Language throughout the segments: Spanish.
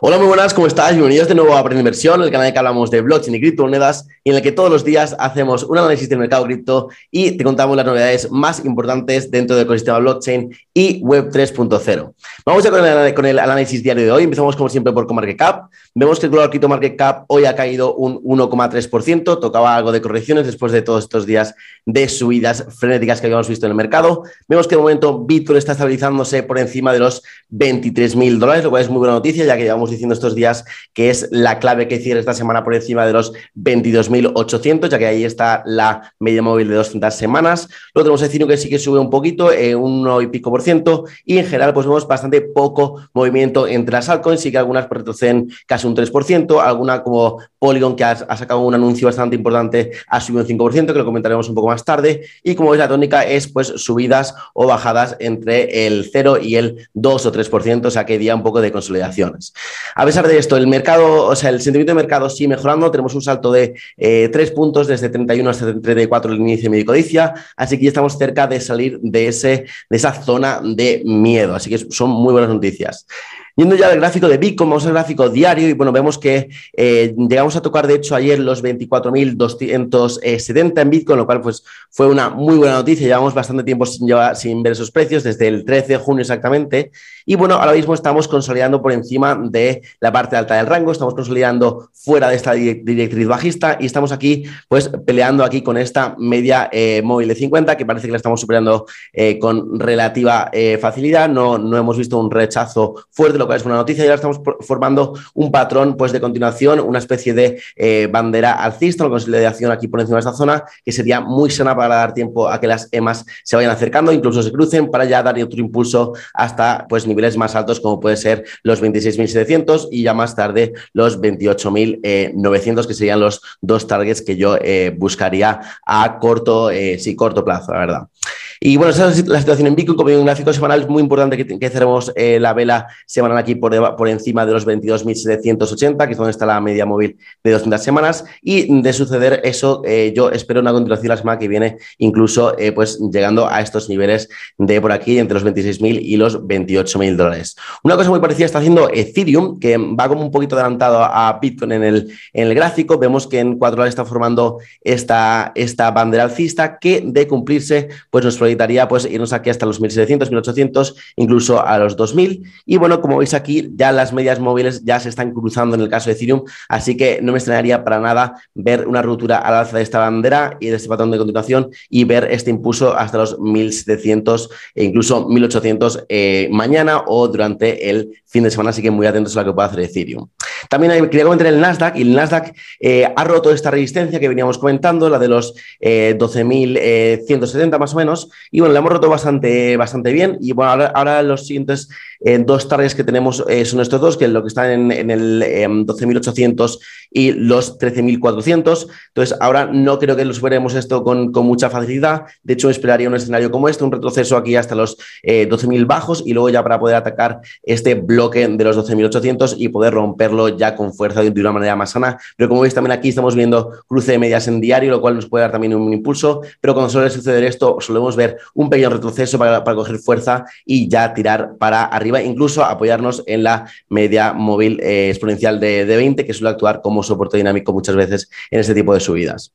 Hola, muy buenas, ¿cómo estás? Bienvenidos de nuevo a Aprende Inversión, el canal en el que hablamos de blockchain y criptomonedas y en el que todos los días hacemos un análisis del mercado cripto y te contamos las novedades más importantes dentro del ecosistema blockchain y Web 3.0. Vamos ya con el, con el, análisis diario de hoy. Empezamos como siempre por CoMarketCap. Vemos que el Global Crypto Market Cap hoy ha caído un 1,3%, tocaba algo de correcciones después de todos estos días de subidas frenéticas que habíamos visto en el mercado. Vemos que de momento Bitcoin está estabilizándose por encima de los 23.000 dólares, lo cual es muy buena noticia, ya que llevamos diciendo estos días que es la clave que cierra esta semana por encima de los 22.800, ya que ahí está la media móvil de 200 semanas. Luego tenemos Ethereum que sí que sube un poquito, eh, un 1 y pico por ciento, y en general pues vemos bastante poco movimiento entre las altcoins, sí que algunas retroceden casi un 3%, alguna como Polygon que ha, sacado un anuncio bastante importante ha subido un 5%, que lo comentaremos un poco más tarde, y como veis la tónica es pues subidas o bajadas entre el 0 y el 2 o 3%, o sea que día un poco de consolidaciones. A pesar de esto, el mercado, o sea, el sentimiento de mercado sigue mejorando. Tenemos un salto de eh, tres puntos desde 31 hasta 34 el inicio de mi codicia. Así que ya estamos cerca de salir de, ese, de esa zona de miedo. Así que son muy buenas noticias. Yendo ya al gráfico de Bitcoin, vamos al gráfico diario y bueno, vemos que eh, llegamos a tocar de hecho ayer los 24.270 en Bitcoin, lo cual pues fue una muy buena noticia. Llevamos bastante tiempo sin, llevar, sin ver esos precios, desde el 13 de junio exactamente. Y bueno, ahora mismo estamos consolidando por encima de la parte alta del rango, estamos consolidando fuera de esta directriz bajista y estamos aquí pues peleando aquí con esta media eh, móvil de 50 que parece que la estamos superando eh, con relativa facilidad. No, no hemos visto un rechazo fuerte, es una noticia y ahora estamos formando un patrón pues, de continuación, una especie de eh, bandera alcista, una consolidación aquí por encima de esta zona, que sería muy sana para dar tiempo a que las EMAs se vayan acercando, incluso se crucen para ya dar otro impulso hasta pues, niveles más altos como puede ser los 26.700 y ya más tarde los 28.900, que serían los dos targets que yo eh, buscaría a corto, eh, corto plazo, la verdad. Y bueno, esa es la situación en Bitcoin, como un gráfico semanal, es muy importante que, que cerremos la vela semanal aquí por, por encima de los 22.780, que es donde está la media móvil de 200 semanas. Y de suceder eso, eh, yo espero una continuación la semana que viene, incluso eh, pues llegando a estos niveles de por aquí, entre los 26.000 y los 28.000 dólares. Una cosa muy parecida está haciendo Ethereum, que va como un poquito adelantado a Bitcoin en el, en el gráfico. Vemos que en cuatro horas está formando esta, esta bandera alcista que de cumplirse, pues nos proyectaría pues irnos aquí hasta los 1.700, 1.800, incluso a los 2.000. Y bueno, como veis aquí, ya las medias móviles ya se están cruzando en el caso de Ethereum, así que no me extrañaría para nada ver una ruptura al alza de esta bandera y de este patrón de continuación y ver este impulso hasta los 1700 e incluso 1800 eh, mañana o durante el fin de semana, así que muy atentos a lo que pueda hacer Ethereum. También quería comentar el Nasdaq y el Nasdaq eh, ha roto esta resistencia que veníamos comentando, la de los 12.170 eh, más o menos, y bueno, la hemos roto bastante, bastante bien y bueno, ahora, ahora los siguientes dos targets que tenemos eh, son estos dos, que lo que están en, el 12.800 em, y los 13.400. Entonces, ahora no creo que lo superemos esto con, mucha facilidad. De hecho, esperaría un escenario como este, un retroceso aquí hasta los 12.000 eh, bajos y luego ya para poder atacar este bloque de los 12.800 y poder romperlo ya con fuerza de, una manera más sana. Pero como veis, también aquí estamos viendo cruce de medias en diario, lo cual nos puede dar también un impulso. Pero cuando suele suceder esto, solemos ver un pequeño retroceso para, para coger fuerza y ya tirar para arriba, incluso apoyarnos en la media móvil eh, exponencial de, de 20, que suele actuar como soporte dinámico muchas veces en este tipo de subidas.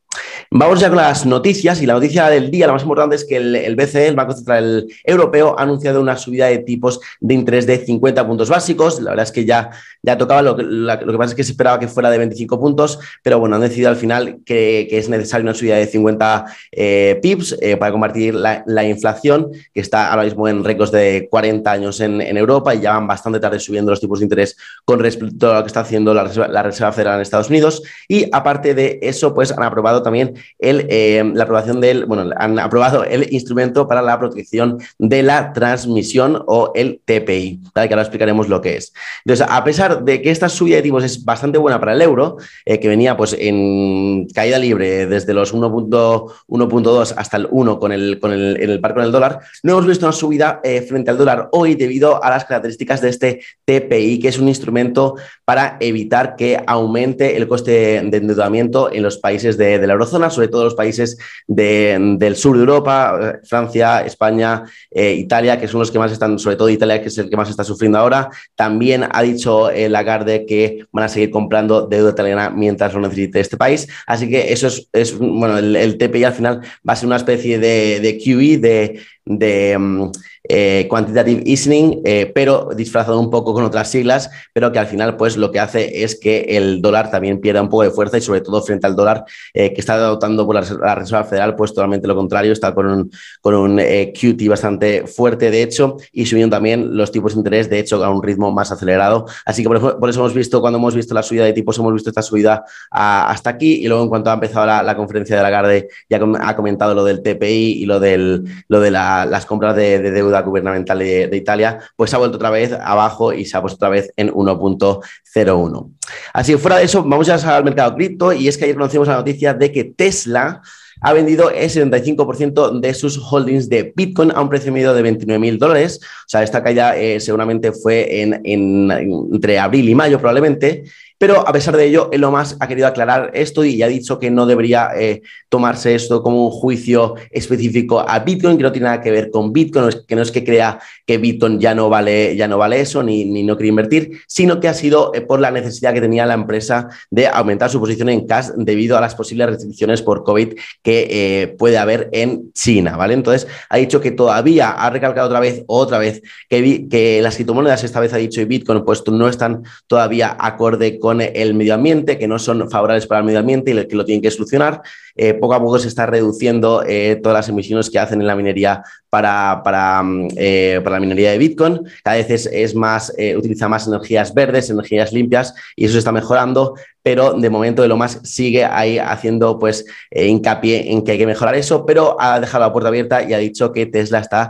Vamos ya con las noticias y la noticia del día, la más importante es que el, BCE, el Banco Central Europeo, ha anunciado una subida de tipos de interés de 50 puntos básicos. La verdad es que ya, ya tocaba, lo que, lo que pasa es que se esperaba que fuera de 25 puntos, pero bueno, han decidido al final que, es necesaria una subida de 50 eh, pips eh, para combatir la, inflación, que está ahora mismo en récords de 40 años en, Europa y ya van bastante tarde subiendo los tipos de interés con respecto a lo que está haciendo la Reserva, Federal en Estados Unidos. Y aparte de eso, pues han aprobado también el, eh, la aprobación del, bueno, han aprobado el instrumento para la protección de la transmisión o el TPI, ¿vale? que ahora explicaremos lo que es. Entonces, a pesar de que esta subida de tipos es bastante buena para el euro, eh, que venía pues en caída libre desde los 1.2 hasta el 1 con el, con el, en el par con el dólar, no hemos visto una subida eh, frente al dólar hoy debido a las características de este TPI, que es un instrumento para evitar que aumente el coste de endeudamiento en los países de, la eurozona, sobre todo los países del sur de Europa, eh, Francia, España, Italia, que son los que más están, sobre todo Italia, que es el que más está sufriendo ahora. También ha dicho Lagarde que van a seguir comprando deuda italiana mientras lo necesite este país. Así que eso es, bueno, el, TPI al final va a ser una especie de, de QE, de, de mm, eh, quantitative easing, eh, pero disfrazado un poco con otras siglas, pero que al final pues lo que hace es que el dólar también pierda un poco de fuerza y sobre todo frente al dólar eh, que está adoptando por la, Reserva Federal, pues totalmente lo contrario, está con un, con un QT bastante fuerte de hecho y subiendo también los tipos de interés de hecho a un ritmo más acelerado. Así que por, eso hemos visto, cuando hemos visto la subida de tipos, hemos visto esta subida hasta aquí y luego en cuanto ha empezado la, conferencia de la Garde ya ha comentado lo del TPI y lo, del, lo de las compras de, deuda gubernamental de, Italia, pues ha vuelto otra vez abajo y se ha puesto otra vez en 1.01. Así fuera de eso, vamos ya al mercado cripto y es que ayer conocimos la noticia de que Tesla ha vendido el 75% de sus holdings de Bitcoin a un precio medio de 29 mil dólares. O sea, esta caída eh, seguramente fue en, entre abril y mayo probablemente. Pero a pesar de ello, Elon Musk ha querido aclarar esto y ha dicho que no debería eh, tomarse esto como un juicio específico a Bitcoin, que no tiene nada que ver con Bitcoin, que no es que crea que Bitcoin ya no vale, ya no vale eso, ni, ni no quiere invertir, sino que ha sido eh, por la necesidad que tenía la empresa de aumentar su posición en cash debido a las posibles restricciones por COVID que eh, puede haber en China, ¿vale? Entonces, ha dicho que todavía, ha recalcado otra vez, otra vez, que, que las criptomonedas, esta vez ha dicho, y Bitcoin, pues no están todavía acorde con el medio ambiente, que no son favorables para el medio ambiente y que lo tienen que solucionar. Eh, poco a poco se está reduciendo eh, todas las emisiones que hacen en la minería para, para, mm, eh, para la minería de Bitcoin. Cada vez es, más, utiliza más energías verdes, energías limpias y eso se está mejorando, pero de momento lo más sigue ahí haciendo pues hincapié en que hay que mejorar eso, pero ha dejado la puerta abierta y ha dicho que Tesla está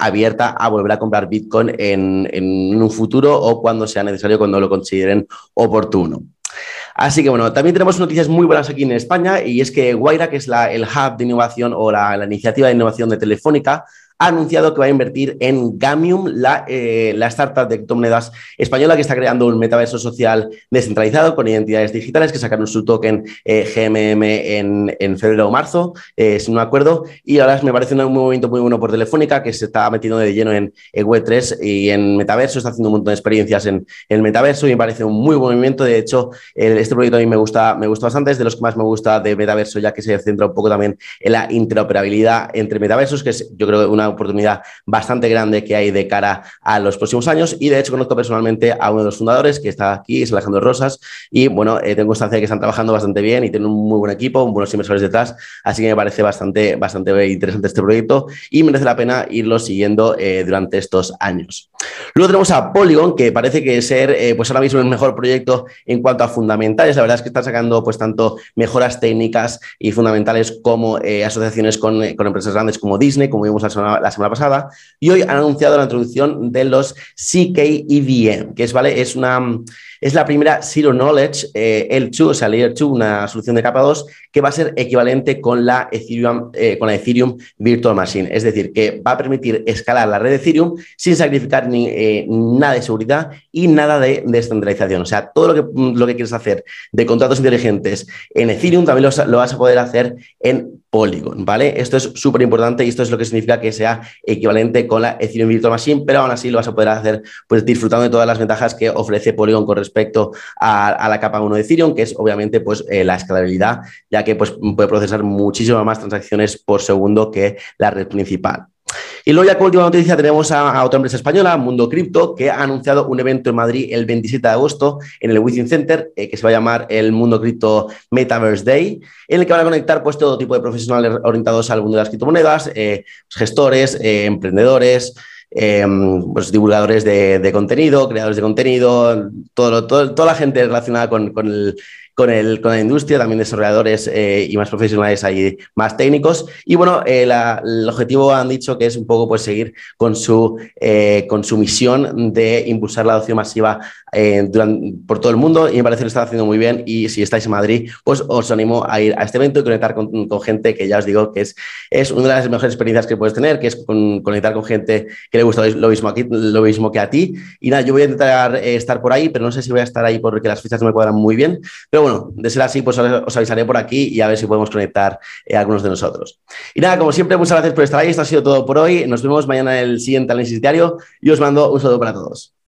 abierta a volver a comprar Bitcoin en, en un futuro o cuando sea necesario, cuando lo consideren oportuno. Así que bueno, también tenemos noticias muy buenas aquí en España y es que Guaira, que es la, el hub de innovación o la, la iniciativa de innovación de Telefónica, ha anunciado que va a invertir en Gamium, la, eh, la, startup de criptomonedas española que está creando un metaverso social descentralizado con identidades digitales que sacaron su token eh, GMM en, en, febrero o marzo, eh, sin un acuerdo. Y ahora me parece un movimiento muy bueno por Telefónica que se está metiendo de lleno en, Web3 y en metaverso, está haciendo un montón de experiencias en, el metaverso y me parece un muy buen movimiento. De hecho, este proyecto a mí me gusta, me gusta bastante, es de los que más me gusta de metaverso, ya que se centra un poco también en la interoperabilidad entre metaversos, que es yo creo una oportunidad bastante grande que hay de cara a los próximos años. Y de hecho conozco personalmente a uno de los fundadores que está aquí, es Alejandro Rosas. Y bueno, eh, tengo constancia de que están trabajando bastante bien y tienen un muy buen equipo, buenos inversores detrás. Así que me parece bastante, bastante interesante este proyecto y merece la pena irlo siguiendo eh, durante estos años. Luego tenemos a Polygon, que parece que ser eh, pues ahora mismo el mejor proyecto en cuanto a fundamentales. La verdad es que está sacando pues tanto mejoras técnicas y fundamentales como asociaciones con, empresas grandes como Disney, como vimos la semana, la semana pasada, y hoy han anunciado la introducción de los CKEVM, que es, ¿vale? es una es la primera Zero Knowledge eh, L2, o sea, Layer 2, una solución de capa 2, que va a ser equivalente con la, Ethereum, eh, con la Ethereum Virtual Machine. Es decir, que va a permitir escalar la red de Ethereum sin sacrificar ni, eh, nada de seguridad y nada de descentralización. O sea, todo lo que, lo que quieres hacer de contratos inteligentes en Ethereum también lo, lo vas a poder hacer en Polygon, ¿vale? Esto es súper importante y esto es lo que significa que sea equivalente con la Ethereum Virtual Machine, pero aún así lo vas a poder hacer pues disfrutando de todas las ventajas que ofrece Polygon con respecto a, la capa 1 de Ethereum, que es obviamente pues eh, la escalabilidad, ya que pues puede procesar muchísimas más transacciones por segundo que la red principal. Y luego ya como última noticia tenemos a, otra empresa española, Mundo Cripto, que ha anunciado un evento en Madrid el 27 de agosto en el Within Center, eh, que se va a llamar el Mundo Cripto Metaverse Day, en el que van a conectar pues todo tipo de profesionales orientados al mundo de las criptomonedas, eh, gestores, eh, emprendedores, pues divulgadores de, contenido, creadores de contenido, toda la gente relacionada con, el, con, el, con la industria, también desarrolladores eh, y más profesionales ahí, más técnicos. Y bueno, eh, el objetivo han dicho que es un poco pues seguir con su, con su misión de impulsar la adopción masiva por todo el mundo y me parece que lo están haciendo muy bien y si estáis en Madrid, pues os animo a ir a este evento y conectar con, gente que ya os digo que es, es una de las mejores experiencias que puedes tener, que es conectar con gente que le gusta lo mismo, aquí, lo mismo que a ti. Y nada, yo voy a intentar estar por ahí, pero no sé si voy a estar ahí porque las fechas no me cuadran muy bien. Pero bueno, de ser así, pues os avisaré por aquí y a ver si podemos conectar eh, algunos de nosotros. Y nada, como siempre, muchas gracias por estar ahí. Esto ha sido todo por hoy. Nos vemos mañana en el siguiente análisis diario y os mando un saludo para todos.